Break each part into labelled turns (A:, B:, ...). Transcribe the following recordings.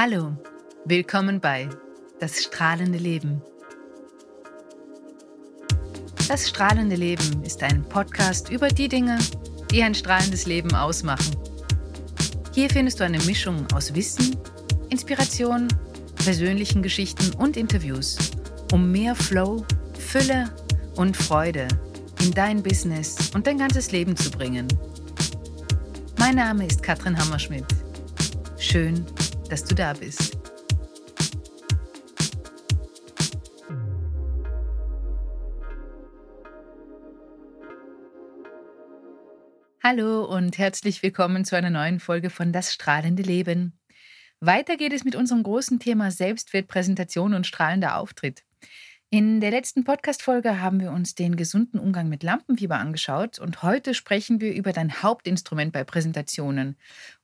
A: Hallo, willkommen bei Das strahlende Leben. Das strahlende Leben ist ein Podcast über die Dinge, die ein strahlendes Leben ausmachen. Hier findest du eine Mischung aus Wissen, Inspiration, persönlichen Geschichten und Interviews, um mehr Flow, Fülle und Freude in dein Business und dein ganzes Leben zu bringen. Mein Name ist Katrin Hammerschmidt. Schön, dass du da bist. Hallo und herzlich willkommen zu einer neuen Folge von Das strahlende Leben. Weiter geht es mit unserem großen Thema Selbstwertpräsentation und strahlender Auftritt. In der letzten Podcast-Folge haben wir uns den gesunden Umgang mit Lampenfieber angeschaut und heute sprechen wir über dein Hauptinstrument bei Präsentationen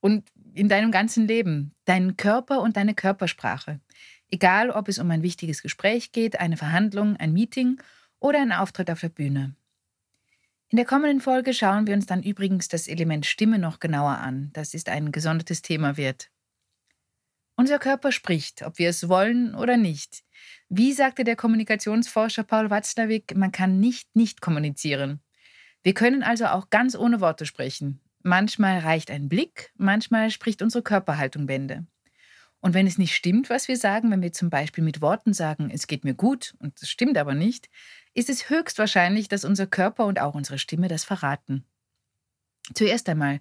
A: und in deinem ganzen Leben, deinen Körper und deine Körpersprache. Egal, ob es um ein wichtiges Gespräch geht, eine Verhandlung, ein Meeting oder einen Auftritt auf der Bühne. In der kommenden Folge schauen wir uns dann übrigens das Element Stimme noch genauer an. Das ist ein gesondertes Thema wert. Unser Körper spricht, ob wir es wollen oder nicht. Wie sagte der Kommunikationsforscher Paul Watzlawick, man kann nicht nicht kommunizieren. Wir können also auch ganz ohne Worte sprechen. Manchmal reicht ein Blick, manchmal spricht unsere Körperhaltung Bände. Und wenn es nicht stimmt, was wir sagen, wenn wir zum Beispiel mit Worten sagen, es geht mir gut, und das stimmt aber nicht, ist es höchstwahrscheinlich, dass unser Körper und auch unsere Stimme das verraten. Zuerst einmal,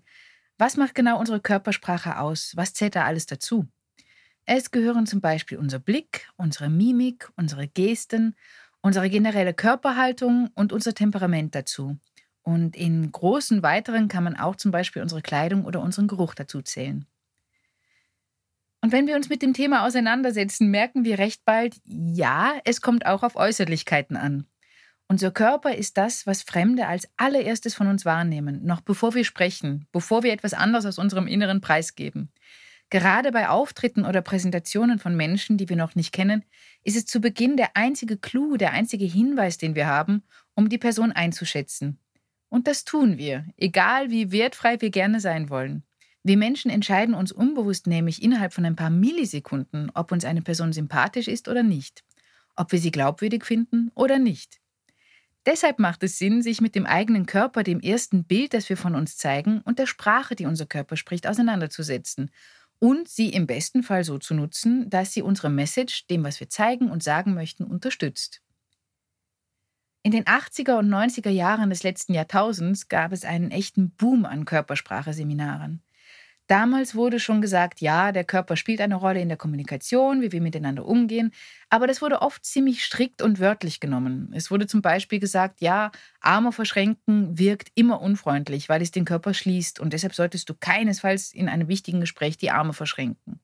A: was macht genau unsere Körpersprache aus? Was zählt da alles dazu? Es gehören zum Beispiel unser Blick, unsere Mimik, unsere Gesten, unsere generelle Körperhaltung und unser Temperament dazu. Und in großen weiteren kann man auch zum Beispiel unsere Kleidung oder unseren Geruch dazu zählen. Und wenn wir uns mit dem Thema auseinandersetzen, merken wir recht bald, ja, es kommt auch auf Äußerlichkeiten an. Unser Körper ist das, was Fremde als allererstes von uns wahrnehmen, noch bevor wir sprechen, bevor wir etwas anderes aus unserem Inneren preisgeben. Gerade bei Auftritten oder Präsentationen von Menschen, die wir noch nicht kennen, ist es zu Beginn der einzige Clou, der einzige Hinweis, den wir haben, um die Person einzuschätzen. Und das tun wir, egal wie wertfrei wir gerne sein wollen. Wir Menschen entscheiden uns unbewusst nämlich innerhalb von ein paar Millisekunden, ob uns eine Person sympathisch ist oder nicht, ob wir sie glaubwürdig finden oder nicht. Deshalb macht es Sinn, sich mit dem eigenen Körper, dem ersten Bild, das wir von uns zeigen, und der Sprache, die unser Körper spricht, auseinanderzusetzen und sie im besten Fall so zu nutzen, dass sie unsere Message, dem, was wir zeigen und sagen möchten, unterstützt. In den 80er und 90er Jahren des letzten Jahrtausends gab es einen echten Boom an Körpersprache-Seminaren. Damals wurde schon gesagt, ja, der Körper spielt eine Rolle in der Kommunikation, wie wir miteinander umgehen, aber das wurde oft ziemlich strikt und wörtlich genommen. Es wurde zum Beispiel gesagt, ja, Arme verschränken wirkt immer unfreundlich, weil es den Körper schließt und deshalb solltest du keinesfalls in einem wichtigen Gespräch die Arme verschränken.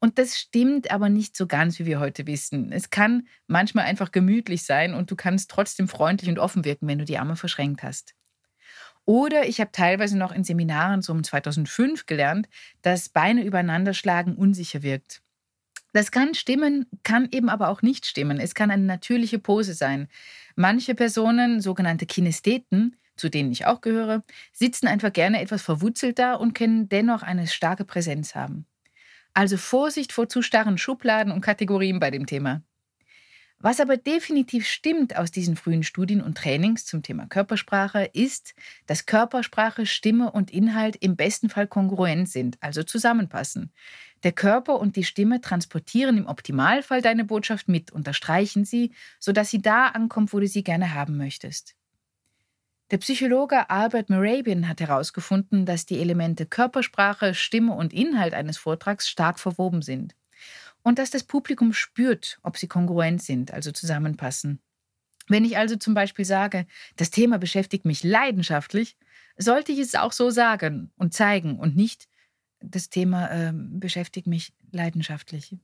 A: Und das stimmt aber nicht so ganz, wie wir heute wissen. Es kann manchmal einfach gemütlich sein und du kannst trotzdem freundlich und offen wirken, wenn du die Arme verschränkt hast. Oder ich habe teilweise noch in Seminaren so um 2005 gelernt, dass Beine übereinander schlagen unsicher wirkt. Das kann stimmen, kann eben aber auch nicht stimmen. Es kann eine natürliche Pose sein. Manche Personen, sogenannte Kinestheten, zu denen ich auch gehöre, sitzen einfach gerne etwas verwurzelt da und können dennoch eine starke Präsenz haben. Also Vorsicht vor zu starren Schubladen und Kategorien bei dem Thema. Was aber definitiv stimmt aus diesen frühen Studien und Trainings zum Thema Körpersprache, ist, dass Körpersprache, Stimme und Inhalt im besten Fall kongruent sind, also zusammenpassen. Der Körper und die Stimme transportieren im Optimalfall deine Botschaft mit, unterstreichen sie, sodass sie da ankommt, wo du sie gerne haben möchtest. Der Psychologe Albert Merabian hat herausgefunden, dass die Elemente Körpersprache, Stimme und Inhalt eines Vortrags stark verwoben sind und dass das Publikum spürt, ob sie kongruent sind, also zusammenpassen. Wenn ich also zum Beispiel sage, das Thema beschäftigt mich leidenschaftlich, sollte ich es auch so sagen und zeigen und nicht, das Thema äh, beschäftigt mich leidenschaftlich.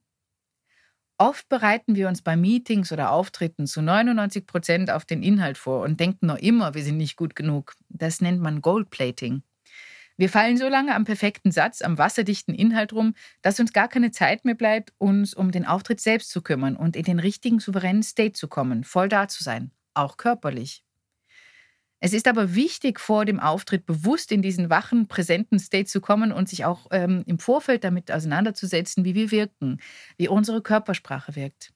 A: Oft bereiten wir uns bei Meetings oder Auftritten zu 99 Prozent auf den Inhalt vor und denken noch immer, wir sind nicht gut genug. Das nennt man Goldplating. Wir fallen so lange am perfekten Satz, am wasserdichten Inhalt rum, dass uns gar keine Zeit mehr bleibt, uns um den Auftritt selbst zu kümmern und in den richtigen souveränen State zu kommen, voll da zu sein, auch körperlich. Es ist aber wichtig, vor dem Auftritt bewusst in diesen wachen, präsenten State zu kommen und sich auch ähm, im Vorfeld damit auseinanderzusetzen, wie wir wirken, wie unsere Körpersprache wirkt.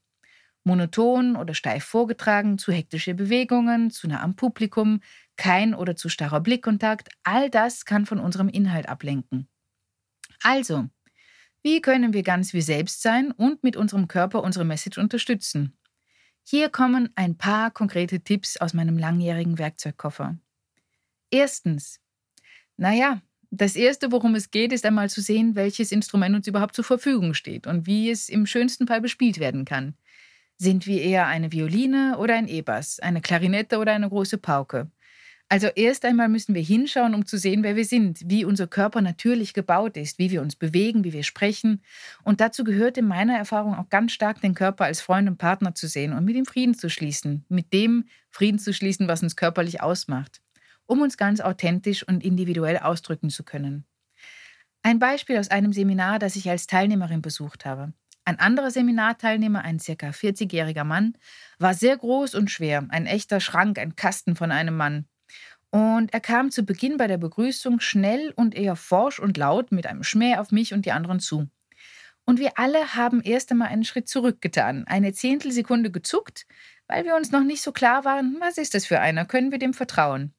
A: Monoton oder steif vorgetragen, zu hektische Bewegungen, zu nah am Publikum, kein oder zu starrer Blickkontakt, all das kann von unserem Inhalt ablenken. Also, wie können wir ganz wir selbst sein und mit unserem Körper unsere Message unterstützen? Hier kommen ein paar konkrete Tipps aus meinem langjährigen Werkzeugkoffer. Erstens, naja, das Erste, worum es geht, ist einmal zu sehen, welches Instrument uns überhaupt zur Verfügung steht und wie es im schönsten Fall bespielt werden kann. Sind wir eher eine Violine oder ein E-Bass, eine Klarinette oder eine große Pauke? Also erst einmal müssen wir hinschauen, um zu sehen, wer wir sind, wie unser Körper natürlich gebaut ist, wie wir uns bewegen, wie wir sprechen. Und dazu gehört in meiner Erfahrung auch ganz stark, den Körper als Freund und Partner zu sehen und mit ihm Frieden zu schließen, mit dem Frieden zu schließen, was uns körperlich ausmacht, um uns ganz authentisch und individuell ausdrücken zu können. Ein Beispiel aus einem Seminar, das ich als Teilnehmerin besucht habe. Ein anderer Seminarteilnehmer, ein circa 40-jähriger Mann, war sehr groß und schwer, ein echter Schrank, ein Kasten von einem Mann. Und er kam zu Beginn bei der Begrüßung schnell und eher forsch und laut mit einem Schmäh auf mich und die anderen zu. Und wir alle haben erst einmal einen Schritt zurückgetan, eine Zehntelsekunde gezuckt, weil wir uns noch nicht so klar waren, was ist das für einer, können wir dem vertrauen.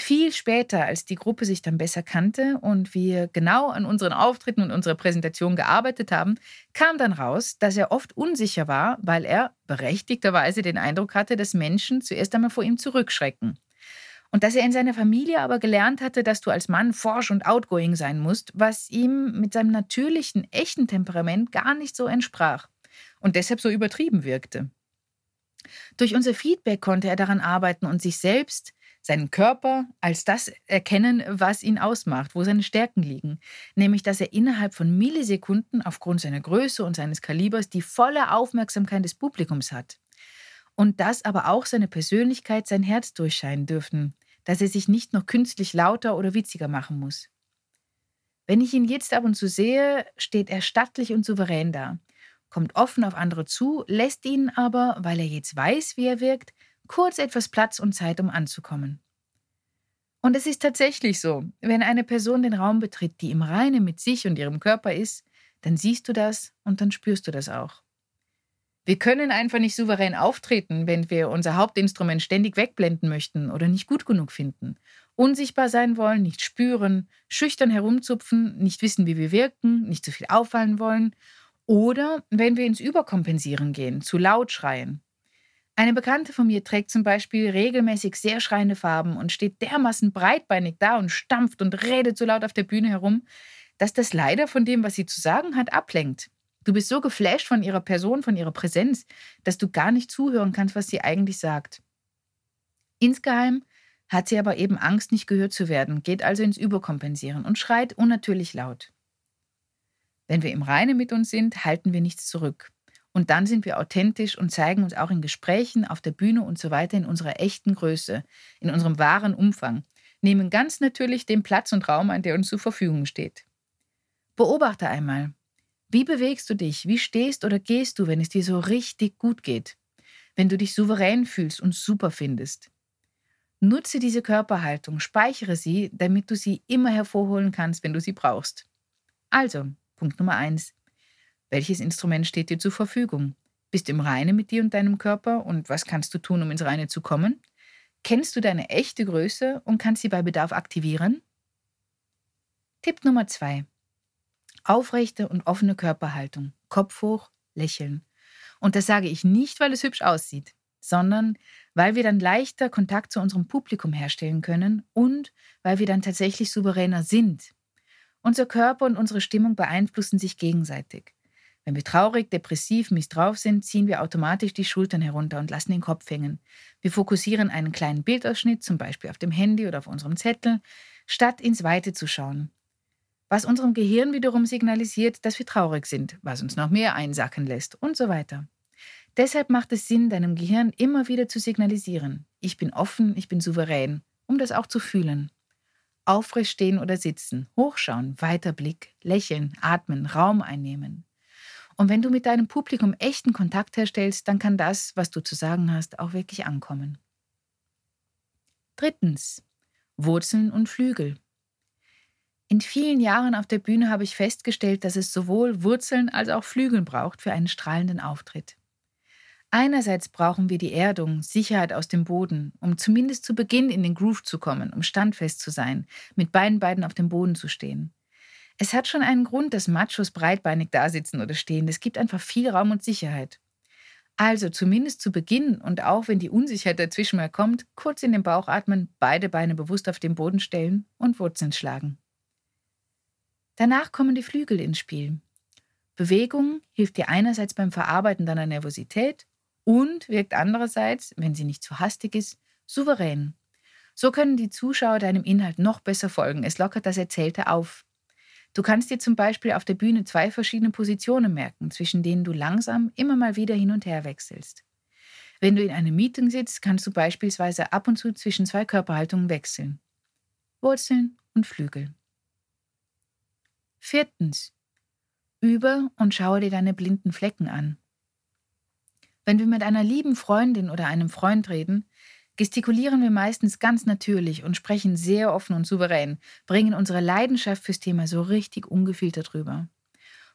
A: Viel später, als die Gruppe sich dann besser kannte und wir genau an unseren Auftritten und unserer Präsentation gearbeitet haben, kam dann raus, dass er oft unsicher war, weil er berechtigterweise den Eindruck hatte, dass Menschen zuerst einmal vor ihm zurückschrecken. Und dass er in seiner Familie aber gelernt hatte, dass du als Mann forsch und outgoing sein musst, was ihm mit seinem natürlichen, echten Temperament gar nicht so entsprach und deshalb so übertrieben wirkte. Durch unser Feedback konnte er daran arbeiten und sich selbst, seinen Körper als das erkennen, was ihn ausmacht, wo seine Stärken liegen, nämlich dass er innerhalb von Millisekunden aufgrund seiner Größe und seines Kalibers die volle Aufmerksamkeit des Publikums hat und dass aber auch seine Persönlichkeit sein Herz durchscheinen dürfen, dass er sich nicht noch künstlich lauter oder witziger machen muss. Wenn ich ihn jetzt ab und zu sehe, steht er stattlich und souverän da, kommt offen auf andere zu, lässt ihnen aber, weil er jetzt weiß, wie er wirkt, kurz etwas Platz und Zeit, um anzukommen. Und es ist tatsächlich so, wenn eine Person den Raum betritt, die im Reinen mit sich und ihrem Körper ist, dann siehst du das und dann spürst du das auch. Wir können einfach nicht souverän auftreten, wenn wir unser Hauptinstrument ständig wegblenden möchten oder nicht gut genug finden. Unsichtbar sein wollen, nicht spüren, schüchtern herumzupfen, nicht wissen, wie wir wirken, nicht zu viel auffallen wollen. Oder wenn wir ins Überkompensieren gehen, zu laut schreien. Eine Bekannte von mir trägt zum Beispiel regelmäßig sehr schreiende Farben und steht dermaßen breitbeinig da und stampft und redet so laut auf der Bühne herum, dass das leider von dem, was sie zu sagen hat, ablenkt. Du bist so geflasht von ihrer Person, von ihrer Präsenz, dass du gar nicht zuhören kannst, was sie eigentlich sagt. Insgeheim hat sie aber eben Angst, nicht gehört zu werden, geht also ins Überkompensieren und schreit unnatürlich laut. Wenn wir im Reinen mit uns sind, halten wir nichts zurück. Und dann sind wir authentisch und zeigen uns auch in Gesprächen, auf der Bühne und so weiter in unserer echten Größe, in unserem wahren Umfang, nehmen ganz natürlich den Platz und Raum ein, der uns zur Verfügung steht. Beobachte einmal, wie bewegst du dich? Wie stehst oder gehst du, wenn es dir so richtig gut geht? Wenn du dich souverän fühlst und super findest? Nutze diese Körperhaltung, speichere sie, damit du sie immer hervorholen kannst, wenn du sie brauchst. Also, Punkt Nummer eins: Welches Instrument steht dir zur Verfügung? Bist du im Reine mit dir und deinem Körper und was kannst du tun, um ins Reine zu kommen? Kennst du deine echte Größe und kannst sie bei Bedarf aktivieren? Tipp Nummer zwei: Aufrechte und offene Körperhaltung, Kopf hoch, lächeln. Und das sage ich nicht, weil es hübsch aussieht, sondern weil wir dann leichter Kontakt zu unserem Publikum herstellen können und weil wir dann tatsächlich souveräner sind. Unser Körper und unsere Stimmung beeinflussen sich gegenseitig. Wenn wir traurig, depressiv, mies drauf sind, ziehen wir automatisch die Schultern herunter und lassen den Kopf hängen. Wir fokussieren einen kleinen Bildausschnitt, zum Beispiel auf dem Handy oder auf unserem Zettel, statt ins Weite zu schauen was unserem Gehirn wiederum signalisiert, dass wir traurig sind, was uns noch mehr einsacken lässt und so weiter. Deshalb macht es Sinn, deinem Gehirn immer wieder zu signalisieren, ich bin offen, ich bin souverän, um das auch zu fühlen. Aufrecht stehen oder sitzen, hochschauen, weiter Blick, lächeln, atmen, Raum einnehmen. Und wenn du mit deinem Publikum echten Kontakt herstellst, dann kann das, was du zu sagen hast, auch wirklich ankommen. Drittens. Wurzeln und Flügel. In vielen Jahren auf der Bühne habe ich festgestellt, dass es sowohl Wurzeln als auch Flügel braucht für einen strahlenden Auftritt. Einerseits brauchen wir die Erdung, Sicherheit aus dem Boden, um zumindest zu Beginn in den Groove zu kommen, um standfest zu sein, mit beiden Beinen auf dem Boden zu stehen. Es hat schon einen Grund, dass Machos breitbeinig dasitzen oder stehen. Es gibt einfach viel Raum und Sicherheit. Also zumindest zu Beginn und auch wenn die Unsicherheit dazwischen mal kommt, kurz in den Bauch atmen, beide Beine bewusst auf den Boden stellen und Wurzeln schlagen. Danach kommen die Flügel ins Spiel. Bewegung hilft dir einerseits beim Verarbeiten deiner Nervosität und wirkt andererseits, wenn sie nicht zu hastig ist, souverän. So können die Zuschauer deinem Inhalt noch besser folgen. Es lockert das Erzählte auf. Du kannst dir zum Beispiel auf der Bühne zwei verschiedene Positionen merken, zwischen denen du langsam immer mal wieder hin und her wechselst. Wenn du in einem Meeting sitzt, kannst du beispielsweise ab und zu zwischen zwei Körperhaltungen wechseln. Wurzeln und Flügel. Viertens. Übe und schaue dir deine blinden Flecken an. Wenn wir mit einer lieben Freundin oder einem Freund reden, gestikulieren wir meistens ganz natürlich und sprechen sehr offen und souverän, bringen unsere Leidenschaft fürs Thema so richtig ungefiltert rüber.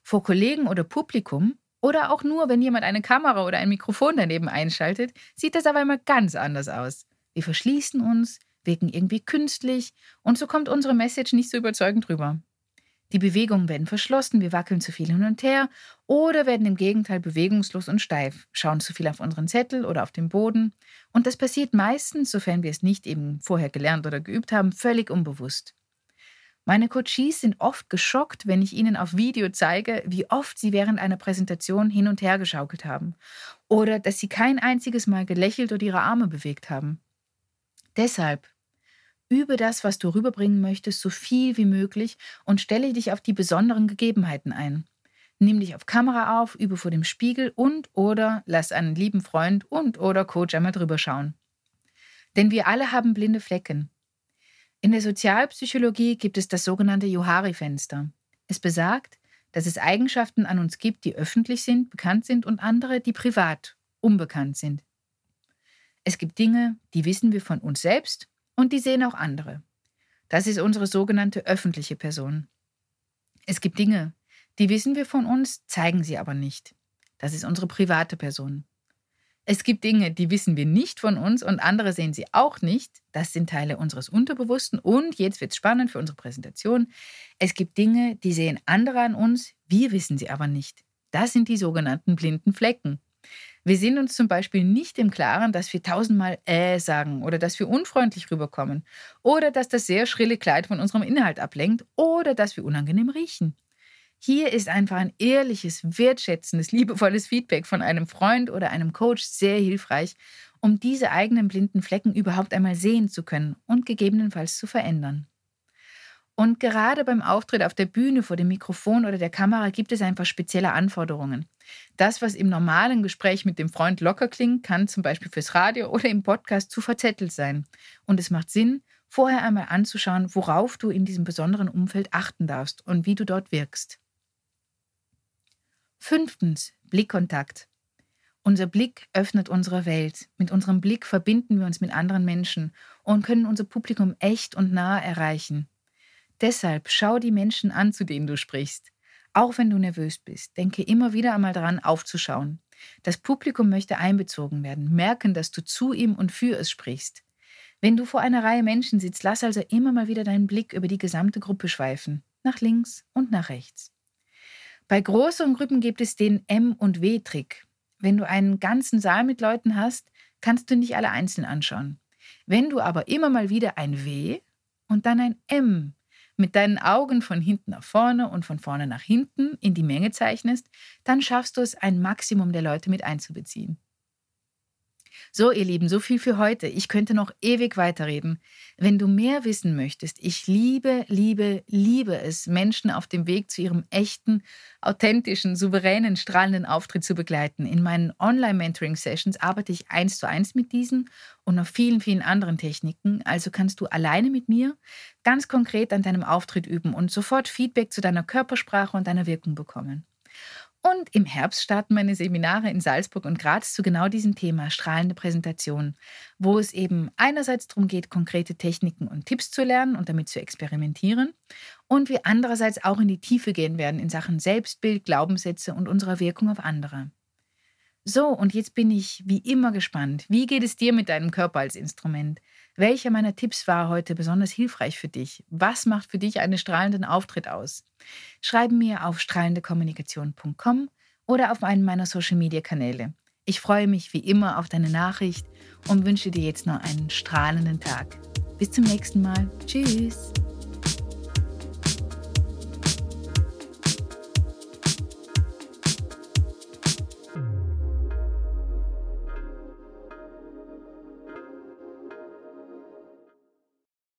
A: Vor Kollegen oder Publikum oder auch nur, wenn jemand eine Kamera oder ein Mikrofon daneben einschaltet, sieht das aber immer ganz anders aus. Wir verschließen uns, wirken irgendwie künstlich und so kommt unsere Message nicht so überzeugend rüber. Die Bewegungen werden verschlossen, wir wackeln zu viel hin und her oder werden im Gegenteil bewegungslos und steif, schauen zu viel auf unseren Zettel oder auf den Boden. Und das passiert meistens, sofern wir es nicht eben vorher gelernt oder geübt haben, völlig unbewusst. Meine Coaches sind oft geschockt, wenn ich ihnen auf Video zeige, wie oft sie während einer Präsentation hin und her geschaukelt haben oder dass sie kein einziges Mal gelächelt oder ihre Arme bewegt haben. Deshalb Übe das, was du rüberbringen möchtest, so viel wie möglich und stelle dich auf die besonderen Gegebenheiten ein. Nimm dich auf Kamera auf, übe vor dem Spiegel und oder lass einen lieben Freund und oder Coach einmal drüber schauen. Denn wir alle haben blinde Flecken. In der Sozialpsychologie gibt es das sogenannte Johari-Fenster. Es besagt, dass es Eigenschaften an uns gibt, die öffentlich sind, bekannt sind und andere, die privat, unbekannt sind. Es gibt Dinge, die wissen wir von uns selbst und die sehen auch andere. Das ist unsere sogenannte öffentliche Person. Es gibt Dinge, die wissen wir von uns, zeigen sie aber nicht. Das ist unsere private Person. Es gibt Dinge, die wissen wir nicht von uns und andere sehen sie auch nicht. Das sind Teile unseres Unterbewussten. Und jetzt wird es spannend für unsere Präsentation. Es gibt Dinge, die sehen andere an uns, wir wissen sie aber nicht. Das sind die sogenannten blinden Flecken. Wir sind uns zum Beispiel nicht im Klaren, dass wir tausendmal äh sagen oder dass wir unfreundlich rüberkommen oder dass das sehr schrille Kleid von unserem Inhalt ablenkt oder dass wir unangenehm riechen. Hier ist einfach ein ehrliches, wertschätzendes, liebevolles Feedback von einem Freund oder einem Coach sehr hilfreich, um diese eigenen blinden Flecken überhaupt einmal sehen zu können und gegebenenfalls zu verändern. Und gerade beim Auftritt auf der Bühne vor dem Mikrofon oder der Kamera gibt es einfach spezielle Anforderungen. Das, was im normalen Gespräch mit dem Freund locker klingt, kann zum Beispiel fürs Radio oder im Podcast zu verzettelt sein. Und es macht Sinn, vorher einmal anzuschauen, worauf du in diesem besonderen Umfeld achten darfst und wie du dort wirkst. Fünftens, Blickkontakt. Unser Blick öffnet unsere Welt. Mit unserem Blick verbinden wir uns mit anderen Menschen und können unser Publikum echt und nah erreichen. Deshalb schau die Menschen an, zu denen du sprichst. Auch wenn du nervös bist, denke immer wieder einmal daran, aufzuschauen. Das Publikum möchte einbezogen werden, merken, dass du zu ihm und für es sprichst. Wenn du vor einer Reihe Menschen sitzt, lass also immer mal wieder deinen Blick über die gesamte Gruppe schweifen, nach links und nach rechts. Bei größeren Gruppen gibt es den M- und W-Trick. Wenn du einen ganzen Saal mit Leuten hast, kannst du nicht alle einzeln anschauen. Wenn du aber immer mal wieder ein W und dann ein M mit deinen Augen von hinten nach vorne und von vorne nach hinten in die Menge zeichnest, dann schaffst du es, ein Maximum der Leute mit einzubeziehen. So, ihr Lieben, so viel für heute. Ich könnte noch ewig weiterreden. Wenn du mehr wissen möchtest, ich liebe, liebe, liebe es, Menschen auf dem Weg zu ihrem echten, authentischen, souveränen, strahlenden Auftritt zu begleiten. In meinen Online-Mentoring-Sessions arbeite ich eins zu eins mit diesen und noch vielen, vielen anderen Techniken. Also kannst du alleine mit mir ganz konkret an deinem Auftritt üben und sofort Feedback zu deiner Körpersprache und deiner Wirkung bekommen. Und im Herbst starten meine Seminare in Salzburg und Graz zu genau diesem Thema strahlende Präsentation, wo es eben einerseits darum geht, konkrete Techniken und Tipps zu lernen und damit zu experimentieren und wir andererseits auch in die Tiefe gehen werden in Sachen Selbstbild, Glaubenssätze und unserer Wirkung auf andere. So, und jetzt bin ich wie immer gespannt. Wie geht es dir mit deinem Körper als Instrument? Welcher meiner Tipps war heute besonders hilfreich für dich? Was macht für dich einen strahlenden Auftritt aus? Schreib mir auf strahlendekommunikation.com oder auf einen meiner Social Media Kanäle. Ich freue mich wie immer auf deine Nachricht und wünsche dir jetzt noch einen strahlenden Tag. Bis zum nächsten Mal. Tschüss.